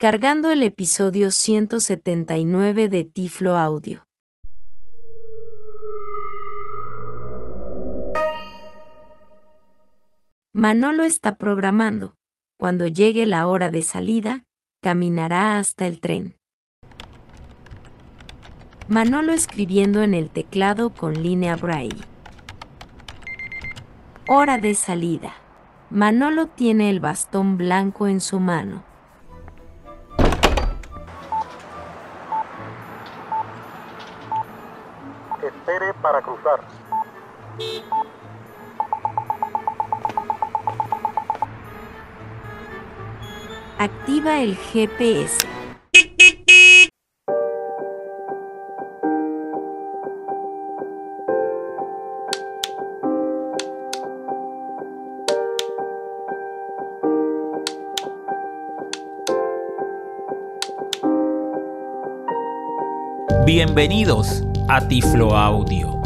Cargando el episodio 179 de Tiflo Audio. Manolo está programando. Cuando llegue la hora de salida, caminará hasta el tren. Manolo escribiendo en el teclado con línea braille. Hora de salida. Manolo tiene el bastón blanco en su mano. Espere para cruzar. Activa el GPS. Bienvenidos a Tiflo Audio.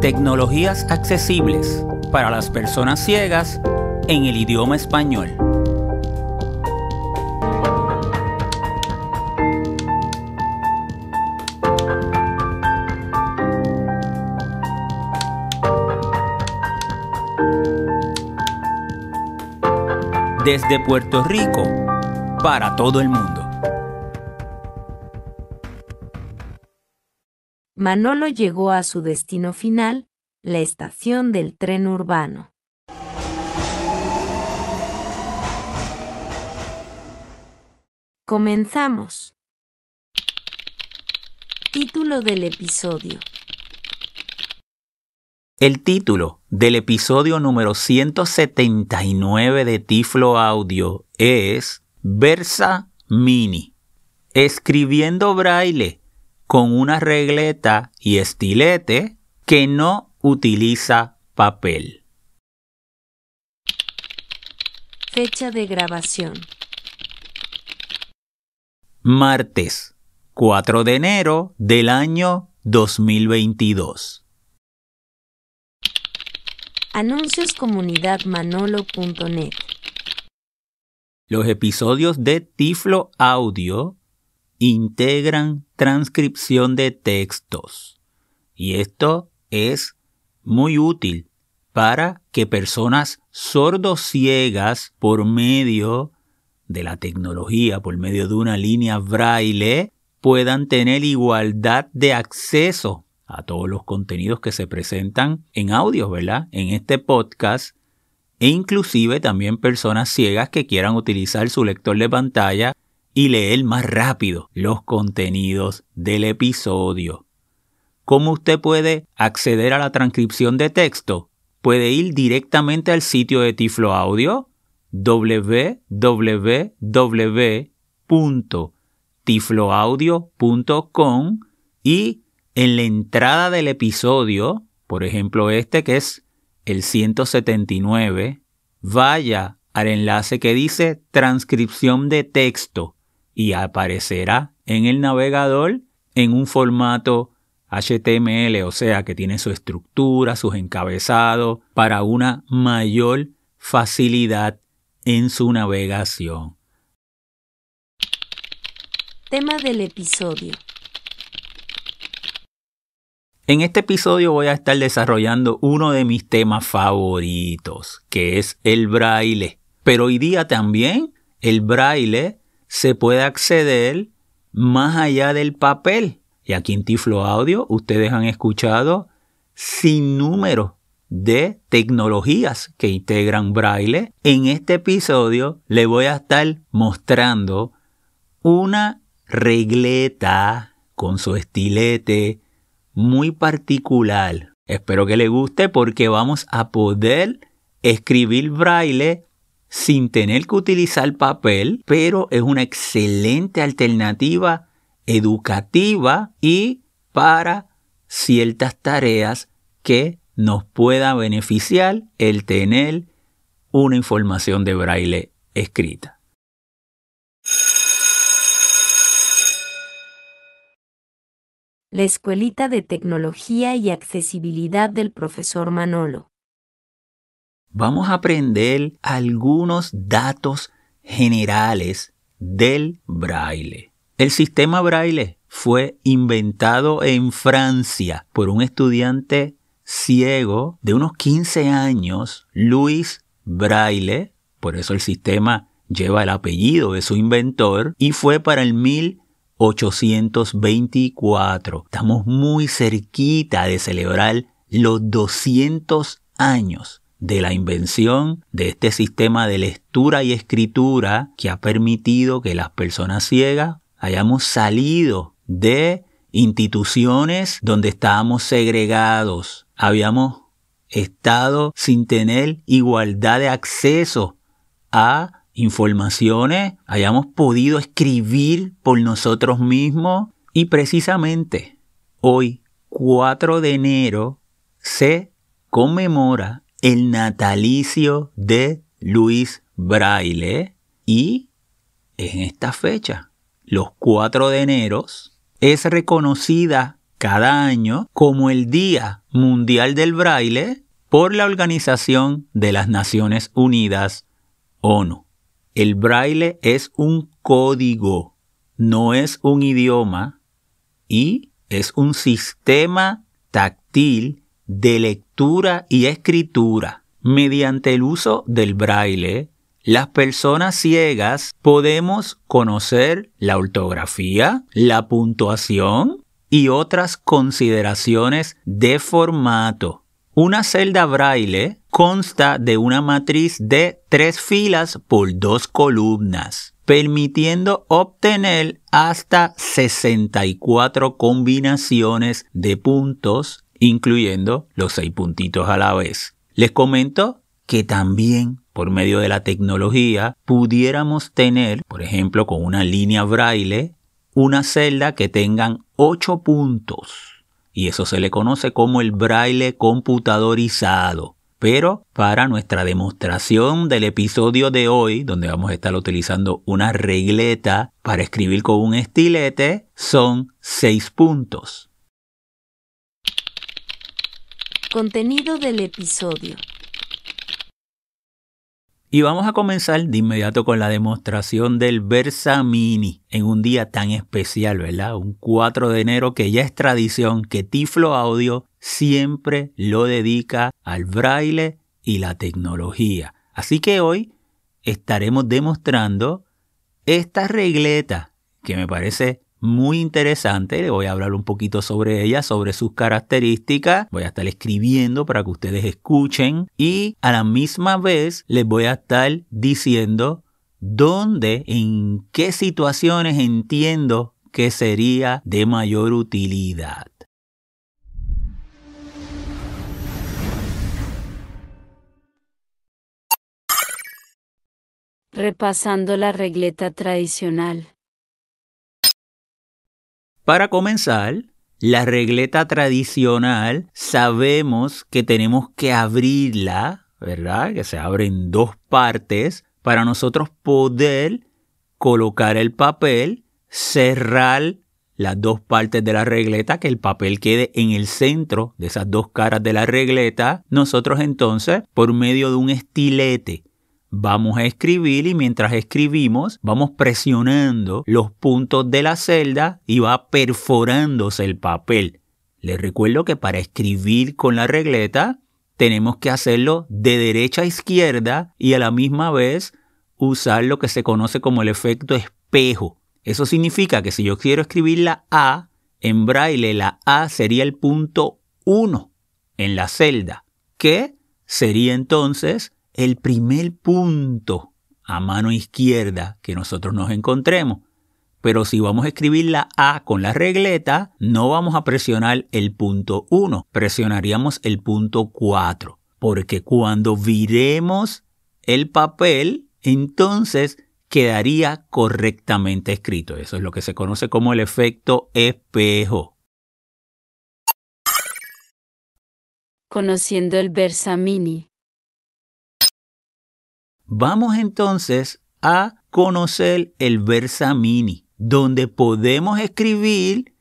Tecnologías accesibles para las personas ciegas en el idioma español. Desde Puerto Rico para todo el mundo. Manolo llegó a su destino final, la estación del tren urbano. Comenzamos. Título del episodio. El título del episodio número 179 de Tiflo Audio es Versa Mini. Escribiendo braille con una regleta y estilete que no utiliza papel. Fecha de grabación. Martes 4 de enero del año 2022. Anuncios comunidadmanolo.net. Los episodios de Tiflo Audio integran transcripción de textos. Y esto es muy útil para que personas sordociegas por medio de la tecnología, por medio de una línea braille, puedan tener igualdad de acceso a todos los contenidos que se presentan en audio, ¿verdad? En este podcast e inclusive también personas ciegas que quieran utilizar su lector de pantalla y leer más rápido los contenidos del episodio. ¿Cómo usted puede acceder a la transcripción de texto? Puede ir directamente al sitio de Tiflo Audio www.tifloaudio.com y en la entrada del episodio, por ejemplo este que es el 179, vaya al enlace que dice transcripción de texto y aparecerá en el navegador en un formato HTML, o sea que tiene su estructura, sus encabezados, para una mayor facilidad en su navegación. Tema del episodio. En este episodio voy a estar desarrollando uno de mis temas favoritos, que es el braille. Pero hoy día también el braille se puede acceder más allá del papel. Y aquí en Tiflo Audio ustedes han escuchado sin número de tecnologías que integran braille. En este episodio le voy a estar mostrando una regleta con su estilete muy particular. Espero que le guste porque vamos a poder escribir braille sin tener que utilizar papel, pero es una excelente alternativa educativa y para ciertas tareas que nos pueda beneficiar el tener una información de braille escrita. La Escuelita de Tecnología y Accesibilidad del profesor Manolo. vamos a aprender algunos datos generales del braille. El sistema braille fue inventado en Francia por un estudiante ciego de unos 15 años, Louis Braille, por eso el sistema lleva el apellido de su inventor, y fue para el 1824. Estamos muy cerquita de celebrar los 200 años de la invención de este sistema de lectura y escritura que ha permitido que las personas ciegas hayamos salido de instituciones donde estábamos segregados, habíamos estado sin tener igualdad de acceso a informaciones, hayamos podido escribir por nosotros mismos y precisamente hoy, 4 de enero, se conmemora el natalicio de Luis Braille y en esta fecha, los 4 de enero, es reconocida cada año como el Día Mundial del Braille por la Organización de las Naciones Unidas, ONU. El braille es un código, no es un idioma y es un sistema táctil de lectura y escritura. Mediante el uso del braille, las personas ciegas podemos conocer la ortografía, la puntuación y otras consideraciones de formato. Una celda braille consta de una matriz de tres filas por dos columnas, permitiendo obtener hasta 64 combinaciones de puntos, incluyendo los seis puntitos a la vez. Les comento que también por medio de la tecnología pudiéramos tener, por ejemplo, con una línea braille, una celda que tengan 8 puntos. Y eso se le conoce como el braille computadorizado. Pero para nuestra demostración del episodio de hoy, donde vamos a estar utilizando una regleta para escribir con un estilete, son 6 puntos. Contenido del episodio. Y vamos a comenzar de inmediato con la demostración del Versa Mini en un día tan especial, ¿verdad? Un 4 de enero que ya es tradición que Tiflo Audio siempre lo dedica al braille y la tecnología. Así que hoy estaremos demostrando esta regleta que me parece muy interesante. Le voy a hablar un poquito sobre ella, sobre sus características. Voy a estar escribiendo para que ustedes escuchen y a la misma vez les voy a estar diciendo dónde, en qué situaciones entiendo que sería de mayor utilidad. Repasando la regleta tradicional. Para comenzar, la regleta tradicional sabemos que tenemos que abrirla, ¿verdad? Que se abre en dos partes para nosotros poder colocar el papel, cerrar las dos partes de la regleta, que el papel quede en el centro de esas dos caras de la regleta. Nosotros entonces, por medio de un estilete vamos a escribir y mientras escribimos vamos presionando los puntos de la celda y va perforándose el papel. Les recuerdo que para escribir con la regleta tenemos que hacerlo de derecha a izquierda y a la misma vez usar lo que se conoce como el efecto espejo. Eso significa que si yo quiero escribir la A, en braille la A sería el punto 1 en la celda, que sería entonces el primer punto a mano izquierda que nosotros nos encontremos. Pero si vamos a escribir la A con la regleta, no vamos a presionar el punto 1, presionaríamos el punto 4. Porque cuando viremos el papel, entonces quedaría correctamente escrito. Eso es lo que se conoce como el efecto espejo. Conociendo el Versamini. Vamos entonces a conocer el Versa Mini, donde podemos escribir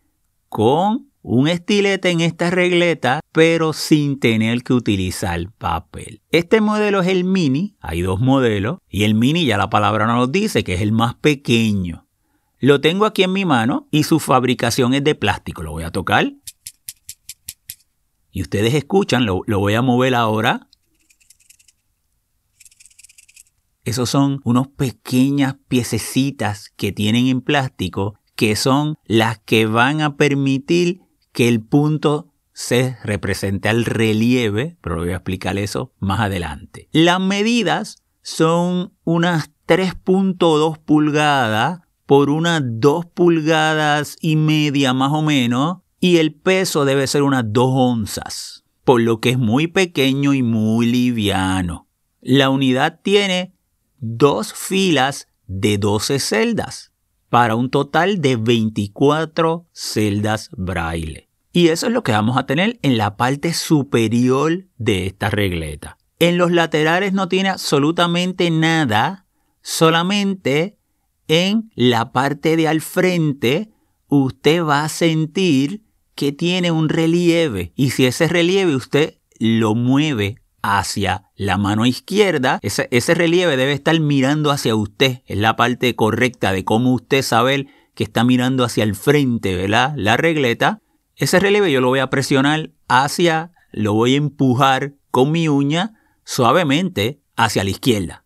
con un estilete en esta regleta, pero sin tener que utilizar papel. Este modelo es el mini, hay dos modelos, y el mini ya la palabra nos dice que es el más pequeño. Lo tengo aquí en mi mano y su fabricación es de plástico. Lo voy a tocar. Y ustedes escuchan, lo voy a mover ahora. Esos son unos pequeñas piececitas que tienen en plástico que son las que van a permitir que el punto se represente al relieve, pero voy a explicar eso más adelante. Las medidas son unas 3.2 pulgadas por unas 2 pulgadas y media más o menos y el peso debe ser unas 2 onzas, por lo que es muy pequeño y muy liviano. La unidad tiene dos filas de 12 celdas para un total de 24 celdas braille. Y eso es lo que vamos a tener en la parte superior de esta regleta. En los laterales no tiene absolutamente nada, solamente en la parte de al frente usted va a sentir que tiene un relieve y si ese relieve usted lo mueve hacia la mano izquierda, ese, ese, relieve debe estar mirando hacia usted. Es la parte correcta de cómo usted sabe que está mirando hacia el frente, ¿verdad? La regleta. Ese relieve yo lo voy a presionar hacia, lo voy a empujar con mi uña suavemente hacia la izquierda.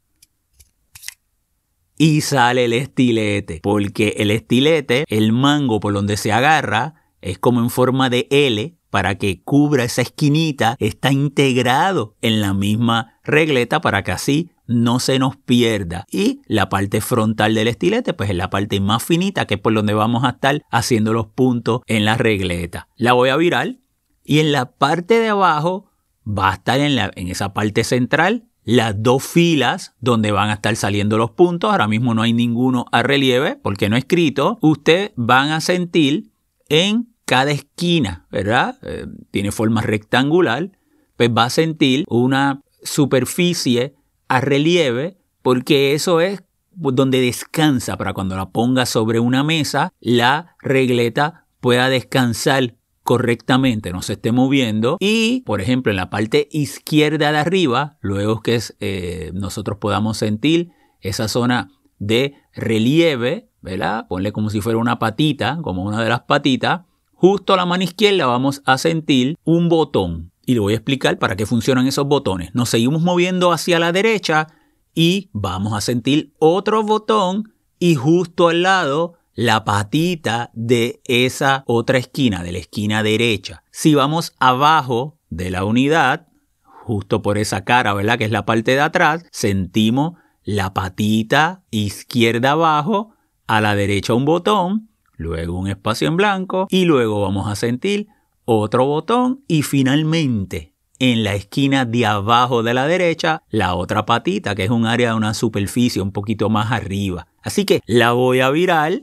Y sale el estilete, porque el estilete, el mango por donde se agarra, es como en forma de L, para que cubra esa esquinita, está integrado en la misma regleta para que así no se nos pierda. Y la parte frontal del estilete, pues es la parte más finita, que es por donde vamos a estar haciendo los puntos en la regleta. La voy a virar y en la parte de abajo va a estar en, la, en esa parte central las dos filas donde van a estar saliendo los puntos. Ahora mismo no hay ninguno a relieve porque no he escrito. Ustedes van a sentir en cada esquina, ¿verdad? Eh, tiene forma rectangular, pues va a sentir una superficie a relieve porque eso es donde descansa para cuando la ponga sobre una mesa, la regleta pueda descansar correctamente, no se esté moviendo y, por ejemplo, en la parte izquierda de arriba, luego que eh, nosotros podamos sentir esa zona de relieve, ¿verdad? Ponle como si fuera una patita, como una de las patitas, Justo a la mano izquierda vamos a sentir un botón y le voy a explicar para qué funcionan esos botones. Nos seguimos moviendo hacia la derecha y vamos a sentir otro botón y justo al lado la patita de esa otra esquina, de la esquina derecha. Si vamos abajo de la unidad, justo por esa cara, ¿verdad? Que es la parte de atrás, sentimos la patita izquierda abajo, a la derecha un botón luego un espacio en blanco y luego vamos a sentir otro botón y finalmente en la esquina de abajo de la derecha la otra patita que es un área de una superficie un poquito más arriba. Así que la voy a virar,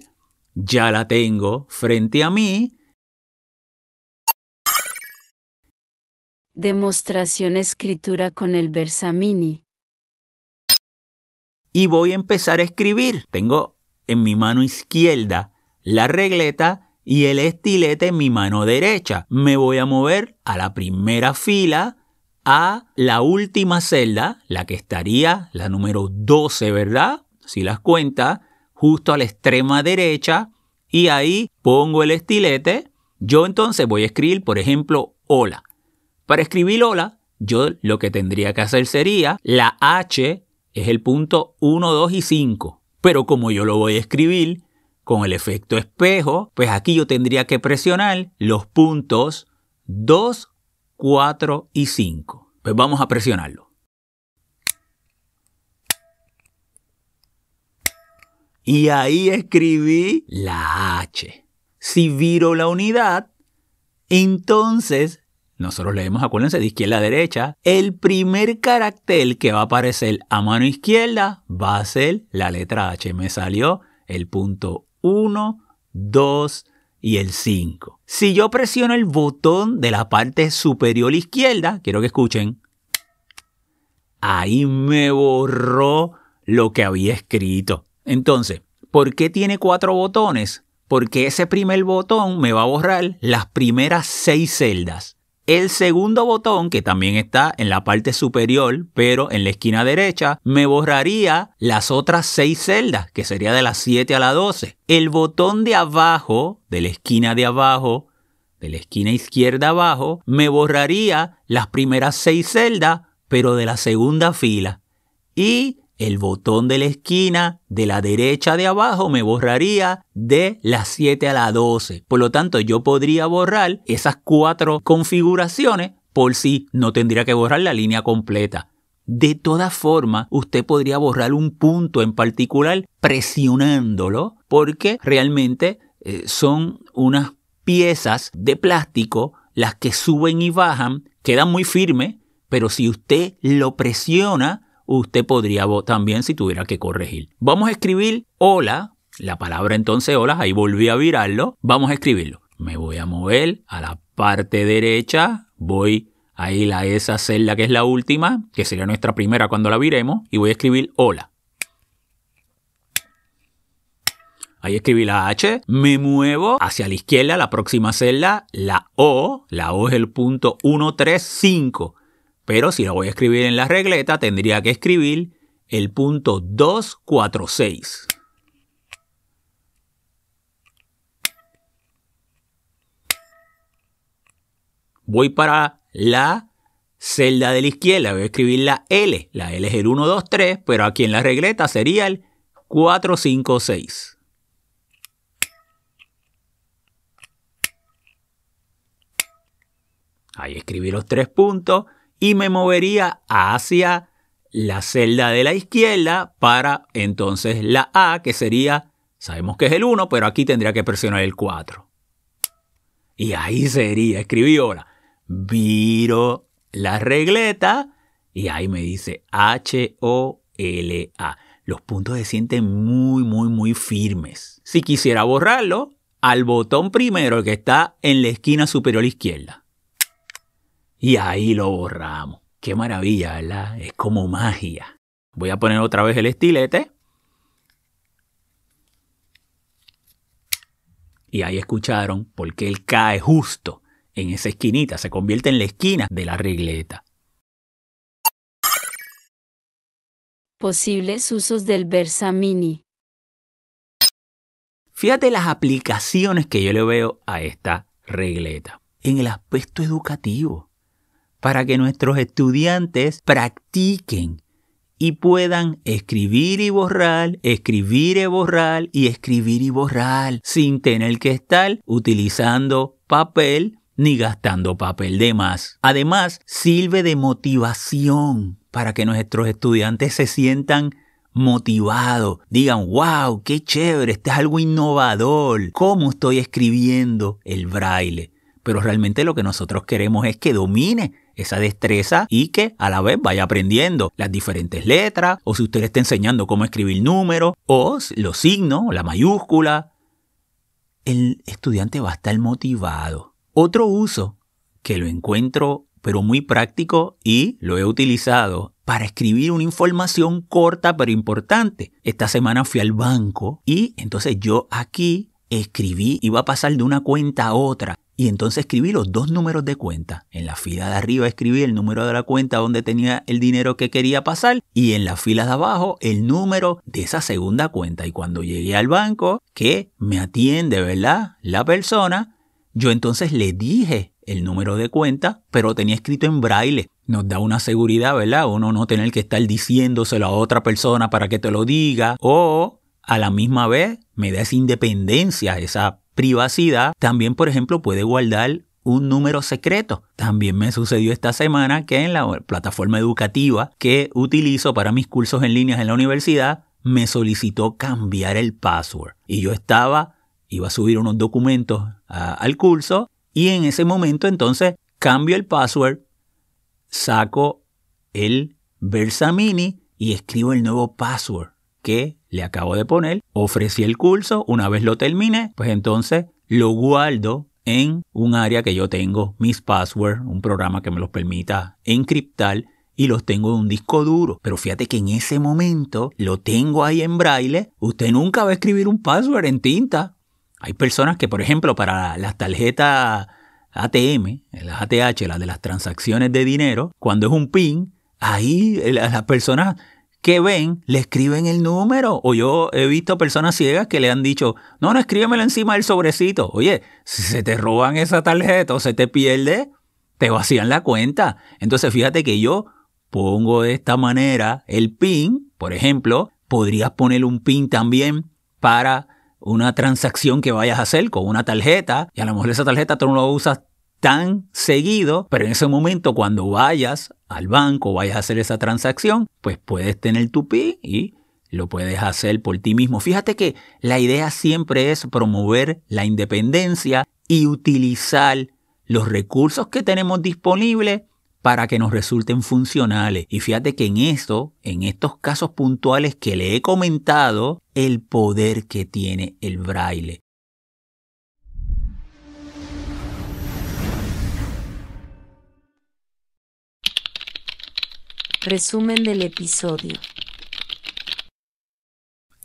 ya la tengo frente a mí. Demostración escritura con el Versamini. Y voy a empezar a escribir. Tengo en mi mano izquierda la regleta y el estilete en mi mano derecha. Me voy a mover a la primera fila, a la última celda, la que estaría la número 12, ¿verdad? Si las cuenta, justo a la extrema derecha, y ahí pongo el estilete. Yo entonces voy a escribir, por ejemplo, hola. Para escribir hola, yo lo que tendría que hacer sería la H es el punto 1, 2 y 5. Pero como yo lo voy a escribir con el efecto espejo, pues aquí yo tendría que presionar los puntos 2, 4 y 5. Pues vamos a presionarlo. Y ahí escribí la H. Si viro la unidad, entonces, nosotros leemos, acuérdense, de izquierda a derecha, el primer carácter que va a aparecer a mano izquierda va a ser la letra H. Me salió el punto 1, 2 y el 5. Si yo presiono el botón de la parte superior izquierda, quiero que escuchen, ahí me borró lo que había escrito. Entonces, ¿por qué tiene cuatro botones? porque ese primer botón me va a borrar las primeras seis celdas. El segundo botón, que también está en la parte superior, pero en la esquina derecha, me borraría las otras seis celdas, que sería de las 7 a la 12. El botón de abajo, de la esquina de abajo, de la esquina izquierda abajo, me borraría las primeras seis celdas, pero de la segunda fila. Y el botón de la esquina de la derecha de abajo me borraría de las 7 a las 12. Por lo tanto, yo podría borrar esas cuatro configuraciones por si no tendría que borrar la línea completa. De todas formas, usted podría borrar un punto en particular presionándolo porque realmente eh, son unas piezas de plástico las que suben y bajan, quedan muy firmes, pero si usted lo presiona, usted podría también si tuviera que corregir. Vamos a escribir hola, la palabra entonces hola, ahí volví a virarlo, vamos a escribirlo. Me voy a mover a la parte derecha, voy a ir a esa celda que es la última, que sería nuestra primera cuando la viremos, y voy a escribir hola. Ahí escribí la H, me muevo hacia la izquierda, la próxima celda, la O, la O es el punto 135. Pero si lo voy a escribir en la regleta, tendría que escribir el punto 246. Voy para la celda de la izquierda, voy a escribir la L. La L es el 1, 2, 3, pero aquí en la regleta sería el 4, 5, 6. Ahí escribí los tres puntos y me movería hacia la celda de la izquierda para entonces la A, que sería, sabemos que es el 1, pero aquí tendría que presionar el 4. Y ahí sería, escribí ahora, viro la regleta y ahí me dice H-O-L-A. Los puntos se sienten muy, muy, muy firmes. Si quisiera borrarlo, al botón primero que está en la esquina superior izquierda. Y ahí lo borramos. Qué maravilla, ¿verdad? Es como magia. Voy a poner otra vez el estilete. Y ahí escucharon porque él cae justo en esa esquinita, se convierte en la esquina de la regleta. Posibles usos del Versamini. Fíjate las aplicaciones que yo le veo a esta regleta en el aspecto educativo para que nuestros estudiantes practiquen y puedan escribir y borrar, escribir y borrar y escribir y borrar sin tener que estar utilizando papel ni gastando papel de más. Además, sirve de motivación para que nuestros estudiantes se sientan motivados, digan, wow, qué chévere, este es algo innovador, cómo estoy escribiendo el braille. Pero realmente lo que nosotros queremos es que domine esa destreza y que a la vez vaya aprendiendo las diferentes letras o si usted le está enseñando cómo escribir números o los signos, la mayúscula, el estudiante va a estar motivado. Otro uso que lo encuentro pero muy práctico y lo he utilizado para escribir una información corta pero importante. Esta semana fui al banco y entonces yo aquí escribí, iba a pasar de una cuenta a otra y entonces escribí los dos números de cuenta. En la fila de arriba escribí el número de la cuenta donde tenía el dinero que quería pasar y en la fila de abajo el número de esa segunda cuenta. Y cuando llegué al banco, que me atiende, ¿verdad? La persona, yo entonces le dije el número de cuenta, pero tenía escrito en braille. Nos da una seguridad, ¿verdad? Uno no tener que estar diciéndoselo a otra persona para que te lo diga o a la misma vez me da esa independencia, esa privacidad, también, por ejemplo, puede guardar un número secreto. También me sucedió esta semana que en la plataforma educativa que utilizo para mis cursos en línea en la universidad, me solicitó cambiar el password. Y yo estaba, iba a subir unos documentos al curso y en ese momento entonces cambio el password, saco el Versamini y escribo el nuevo password que le acabo de poner, ofrecí el curso, una vez lo terminé, pues entonces lo guardo en un área que yo tengo, mis passwords, un programa que me los permita encriptar y los tengo en un disco duro. Pero fíjate que en ese momento lo tengo ahí en braille. Usted nunca va a escribir un password en tinta. Hay personas que, por ejemplo, para las tarjetas ATM, las ATH, las de las transacciones de dinero, cuando es un PIN, ahí las personas que ven le escriben el número. O yo he visto personas ciegas que le han dicho, no, no, escríbemelo encima del sobrecito. Oye, si se te roban esa tarjeta o se te pierde, te vacían la cuenta. Entonces fíjate que yo pongo de esta manera el PIN, por ejemplo, podrías poner un PIN también para una transacción que vayas a hacer con una tarjeta y a lo mejor esa tarjeta tú no la usas tan seguido, pero en ese momento cuando vayas al banco, vayas a hacer esa transacción, pues puedes tener tu PIN y lo puedes hacer por ti mismo. Fíjate que la idea siempre es promover la independencia y utilizar los recursos que tenemos disponibles para que nos resulten funcionales. Y fíjate que en esto, en estos casos puntuales que le he comentado, el poder que tiene el braille. Resumen del episodio.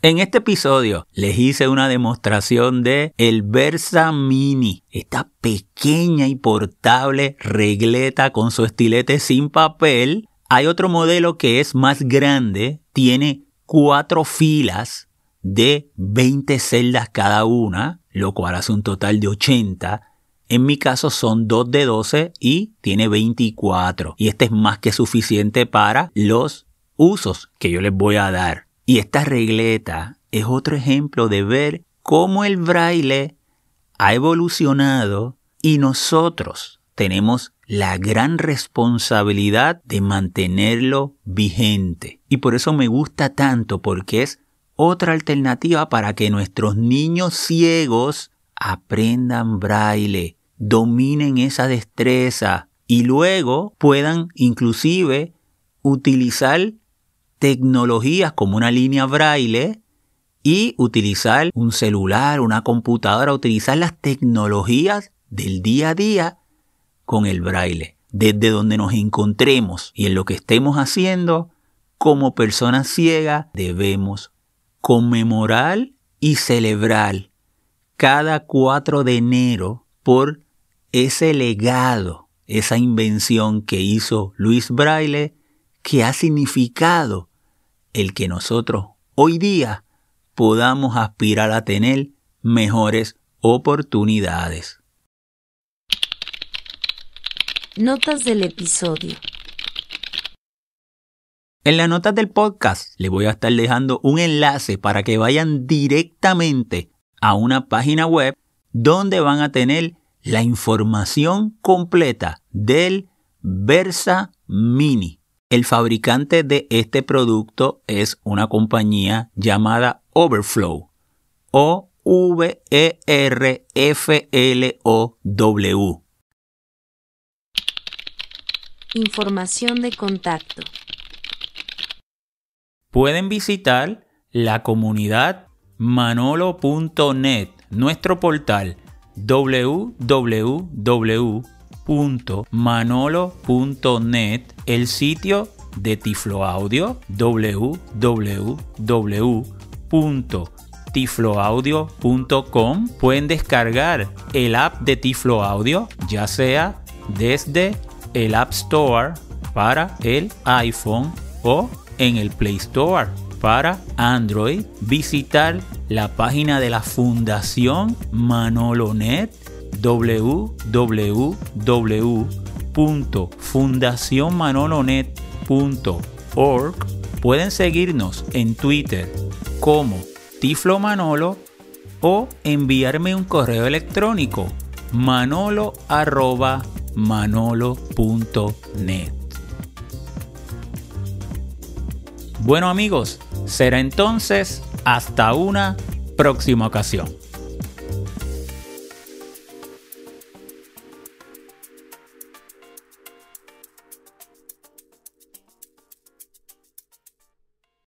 En este episodio les hice una demostración de el Versa Mini, esta pequeña y portable regleta con su estilete sin papel. Hay otro modelo que es más grande, tiene cuatro filas de 20 celdas cada una, lo cual hace un total de 80. En mi caso son dos de 12 y tiene 24. Y este es más que suficiente para los usos que yo les voy a dar. Y esta regleta es otro ejemplo de ver cómo el braille ha evolucionado y nosotros tenemos la gran responsabilidad de mantenerlo vigente. Y por eso me gusta tanto porque es otra alternativa para que nuestros niños ciegos aprendan braille, dominen esa destreza y luego puedan inclusive utilizar tecnologías como una línea braille y utilizar un celular, una computadora, utilizar las tecnologías del día a día con el braille. Desde donde nos encontremos y en lo que estemos haciendo, como personas ciegas debemos conmemorar y celebrar cada 4 de enero por ese legado, esa invención que hizo Luis Braille, que ha significado el que nosotros hoy día podamos aspirar a tener mejores oportunidades. Notas del episodio. En las notas del podcast le voy a estar dejando un enlace para que vayan directamente a una página web donde van a tener la información completa del Versa Mini. El fabricante de este producto es una compañía llamada Overflow o V-E-R-F-L-O-W. Información de contacto. Pueden visitar la comunidad manolo.net, nuestro portal www.manolo.net, el sitio de Tiflo Audio www.tifloaudio.com. Pueden descargar el app de Tiflo Audio, ya sea desde el App Store para el iPhone o en el Play Store para Android. Visitar la página de la Fundación Manolonet www.fundacionmanolonet.org. Pueden seguirnos en Twitter como Tiflo Manolo o enviarme un correo electrónico manolo manolo.net. Bueno amigos, será entonces hasta una próxima ocasión.